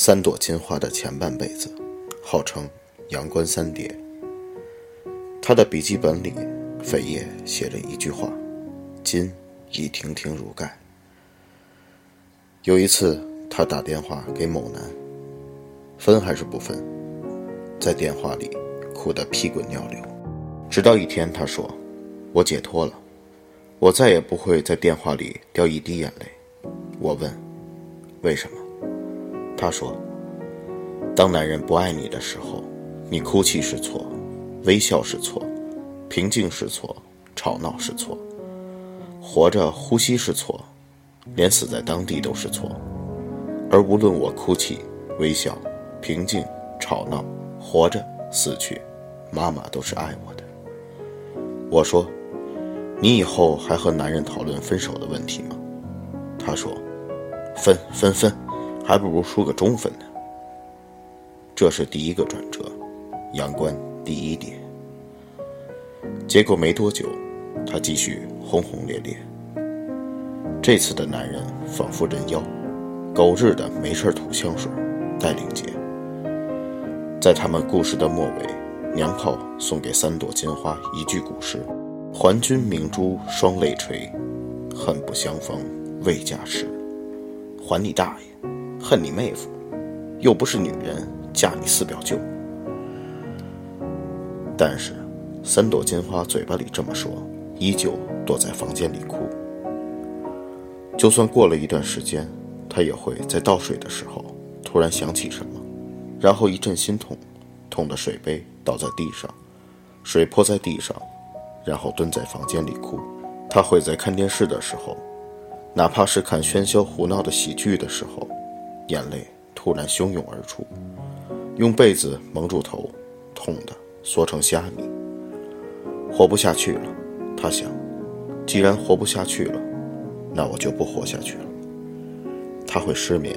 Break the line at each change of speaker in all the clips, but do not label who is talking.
三朵金花的前半辈子，号称“阳关三叠”。他的笔记本里扉页写着一句话：“金已亭亭如盖。”有一次，他打电话给某男，分还是不分？在电话里哭得屁滚尿流。直到一天，他说：“我解脱了，我再也不会在电话里掉一滴眼泪。”我问：“为什么？”他说：“当男人不爱你的时候，你哭泣是错，微笑是错，平静是错，吵闹是错，活着呼吸是错，连死在当地都是错。而无论我哭泣、微笑、平静、吵闹、活着、死去，妈妈都是爱我的。”我说：“你以后还和男人讨论分手的问题吗？”他说：“分分分。”还不如输个中分呢。这是第一个转折，阳关第一叠。结果没多久，他继续轰轰烈烈。这次的男人仿佛人妖，狗日的没事吐香水，带领结。在他们故事的末尾，娘炮送给三朵金花一句古诗：“还君明珠双泪垂，恨不相逢未嫁时。”还你大爷！恨你妹夫，又不是女人，嫁你四表舅。但是，三朵金花嘴巴里这么说，依旧躲在房间里哭。就算过了一段时间，她也会在倒水的时候突然想起什么，然后一阵心痛，痛的水杯倒在地上，水泼在地上，然后蹲在房间里哭。她会在看电视的时候，哪怕是看喧嚣胡闹的喜剧的时候。眼泪突然汹涌而出，用被子蒙住头，痛得缩成虾米。活不下去了，他想，既然活不下去了，那我就不活下去了。他会失眠，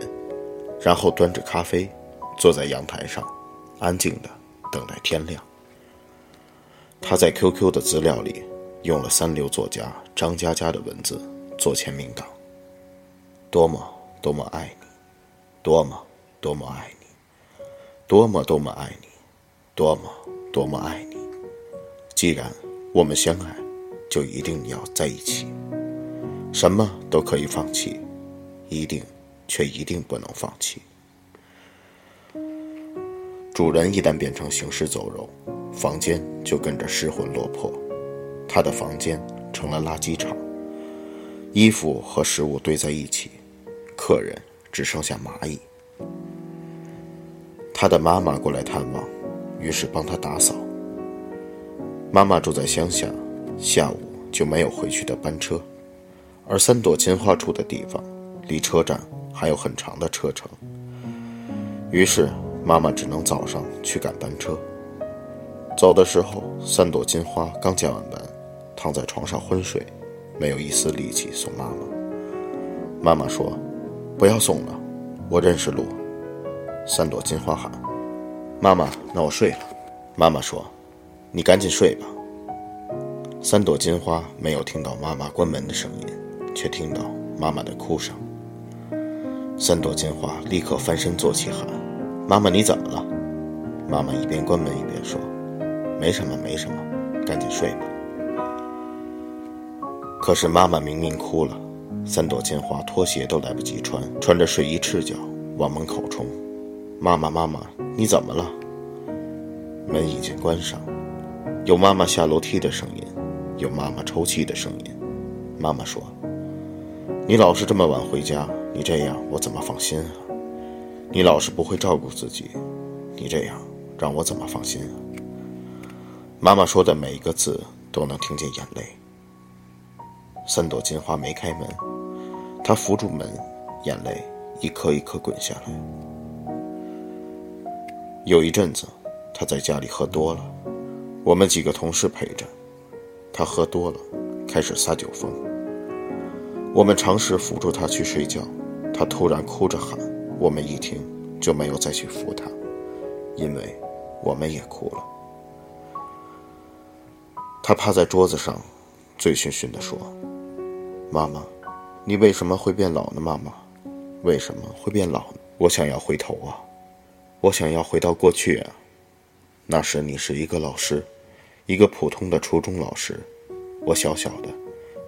然后端着咖啡，坐在阳台上，安静的等待天亮。他在 QQ 的资料里用了三流作家张嘉佳的文字做签名档，多么多么爱你。多么多么爱你，多么多么爱你，多么多么爱你。既然我们相爱，就一定要在一起。什么都可以放弃，一定却一定不能放弃。主人一旦变成行尸走肉，房间就跟着失魂落魄。他的房间成了垃圾场，衣服和食物堆在一起，客人。只剩下蚂蚁。他的妈妈过来探望，于是帮他打扫。妈妈住在乡下，下午就没有回去的班车，而三朵金花住的地方离车站还有很长的车程。于是妈妈只能早上去赶班车。走的时候，三朵金花刚加完班，躺在床上昏睡，没有一丝力气送妈妈。妈妈说。不要送了，我认识路。三朵金花喊：“妈妈，那我睡了。”妈妈说：“你赶紧睡吧。”三朵金花没有听到妈妈关门的声音，却听到妈妈的哭声。三朵金花立刻翻身坐起，喊：“妈妈，你怎么了？”妈妈一边关门一边说：“没什么，没什么，赶紧睡吧。”可是妈妈明明哭了。三朵金花拖鞋都来不及穿，穿着睡衣赤脚往门口冲。妈妈，妈妈，你怎么了？门已经关上，有妈妈下楼梯的声音，有妈妈抽泣的声音。妈妈说：“你老是这么晚回家，你这样我怎么放心啊？你老是不会照顾自己，你这样让我怎么放心啊？”妈妈说的每一个字都能听见眼泪。三朵金花没开门，他扶住门，眼泪一颗一颗滚下来。有一阵子，他在家里喝多了，我们几个同事陪着，他喝多了，开始撒酒疯。我们尝试扶住他去睡觉，他突然哭着喊，我们一听就没有再去扶他，因为我们也哭了。他趴在桌子上，醉醺醺地说。妈妈，你为什么会变老呢？妈妈，为什么会变老？我想要回头啊，我想要回到过去啊。那时你是一个老师，一个普通的初中老师，我小小的，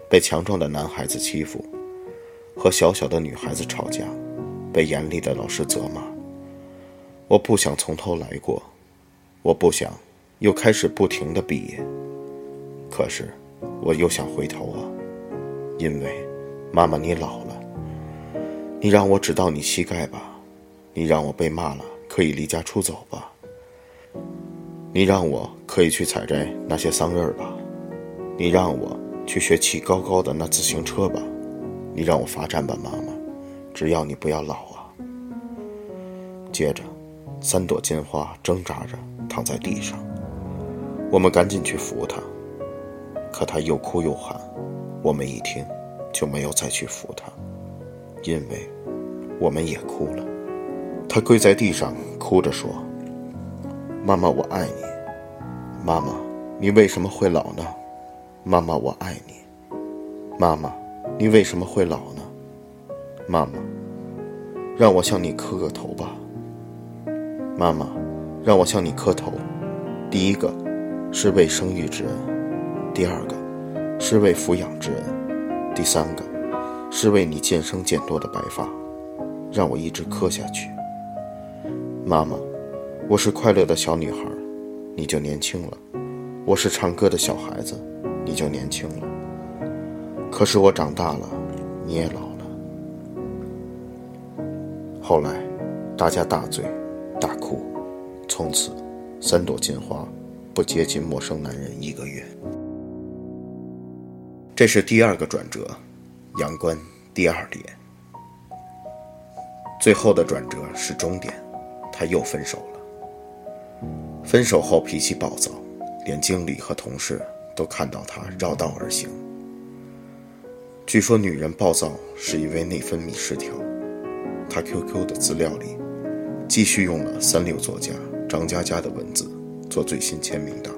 被强壮的男孩子欺负，和小小的女孩子吵架，被严厉的老师责骂。我不想从头来过，我不想又开始不停的毕业。可是我又想回头啊，因为妈妈你老了，你让我只到你膝盖吧，你让我被骂了可以离家出走吧。你让我可以去采摘那些桑葚吧，你让我去学骑高高的那自行车吧，你让我罚站吧，妈妈，只要你不要老啊。接着，三朵金花挣扎着躺在地上，我们赶紧去扶她，可她又哭又喊，我们一听就没有再去扶她，因为我们也哭了。她跪在地上哭着说。妈妈，我爱你。妈妈，你为什么会老呢？妈妈，我爱你。妈妈，你为什么会老呢？妈妈，让我向你磕个头吧。妈妈，让我向你磕头。第一个是为生育之恩，第二个是为抚养之恩，第三个是为你渐生渐多的白发，让我一直磕下去。妈妈。我是快乐的小女孩，你就年轻了；我是唱歌的小孩子，你就年轻了。可是我长大了，你也老了。后来，大家大醉，大哭，从此，三朵金花不接近陌生男人一个月。这是第二个转折，阳关第二点。最后的转折是终点，他又分手了。分手后脾气暴躁，连经理和同事都看到他绕道而行。据说女人暴躁是因为内分泌失调。他 QQ 的资料里，继续用了三流作家张嘉佳的文字做最新签名档。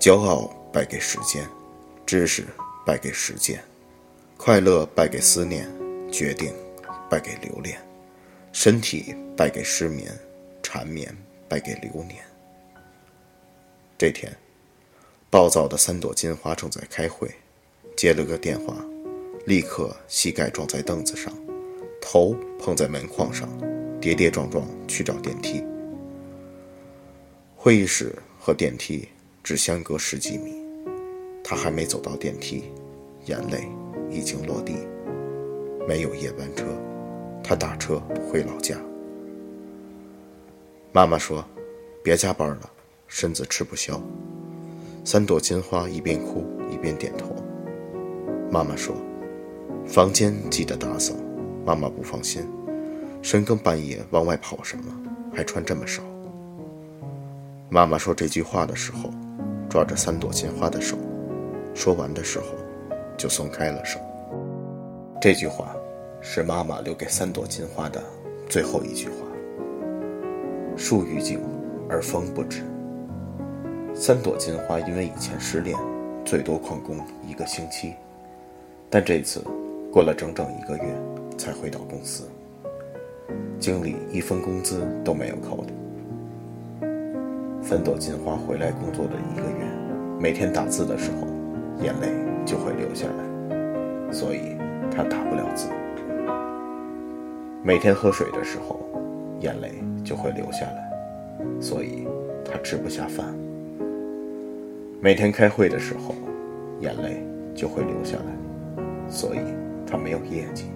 骄傲败给时间，知识败给实践，快乐败给思念，决定败给留恋，身体败给失眠。缠绵败给流年。这天，暴躁的三朵金花正在开会，接了个电话，立刻膝盖撞在凳子上，头碰在门框上，跌跌撞撞去找电梯。会议室和电梯只相隔十几米，他还没走到电梯，眼泪已经落地。没有夜班车，他打车回老家。妈妈说：“别加班了，身子吃不消。”三朵金花一边哭一边点头。妈妈说：“房间记得打扫。”妈妈不放心，深更半夜往外跑什么？还穿这么少。妈妈说这句话的时候，抓着三朵金花的手，说完的时候，就松开了手。这句话，是妈妈留给三朵金花的最后一句话。树欲静，而风不止。三朵金花因为以前失恋，最多旷工一个星期，但这次过了整整一个月才回到公司，经理一分工资都没有扣的。三朵金花回来工作的一个月，每天打字的时候，眼泪就会流下来，所以他打不了字。每天喝水的时候。眼泪就会流下来，所以他吃不下饭。每天开会的时候，眼泪就会流下来，所以他没有业绩。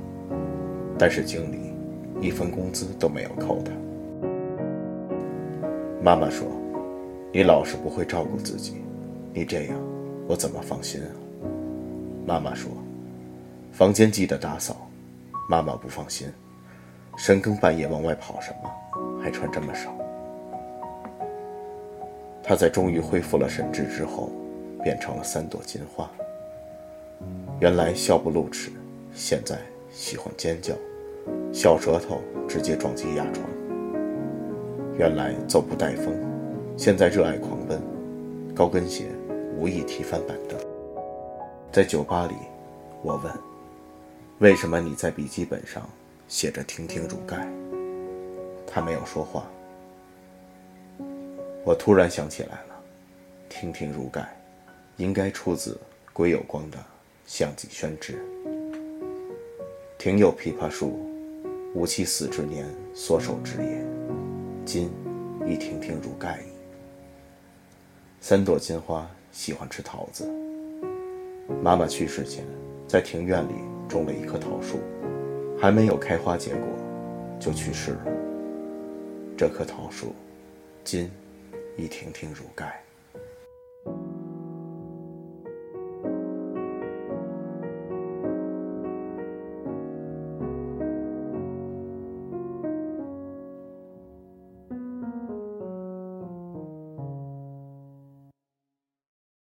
但是经理一分工资都没有扣他。妈妈说：“你老是不会照顾自己，你这样我怎么放心啊？”妈妈说：“房间记得打扫。”妈妈不放心。深更半夜往外跑什么？还穿这么少？他在终于恢复了神智之后，变成了三朵金花。原来笑不露齿，现在喜欢尖叫，小舌头直接撞击牙床。原来走不带风，现在热爱狂奔，高跟鞋无意踢翻板凳。在酒吧里，我问：为什么你在笔记本上？写着“亭亭如盖”。他没有说话。我突然想起来了，“亭亭如盖”应该出自归有光的《项脊轩志》。庭有枇杷树，吾妻死之年所手植也，今亦亭亭如盖矣。三朵金花喜欢吃桃子。妈妈去世前，在庭院里种了一棵桃树，还没有开花结果，就去世了。这棵桃树，今已亭亭如盖。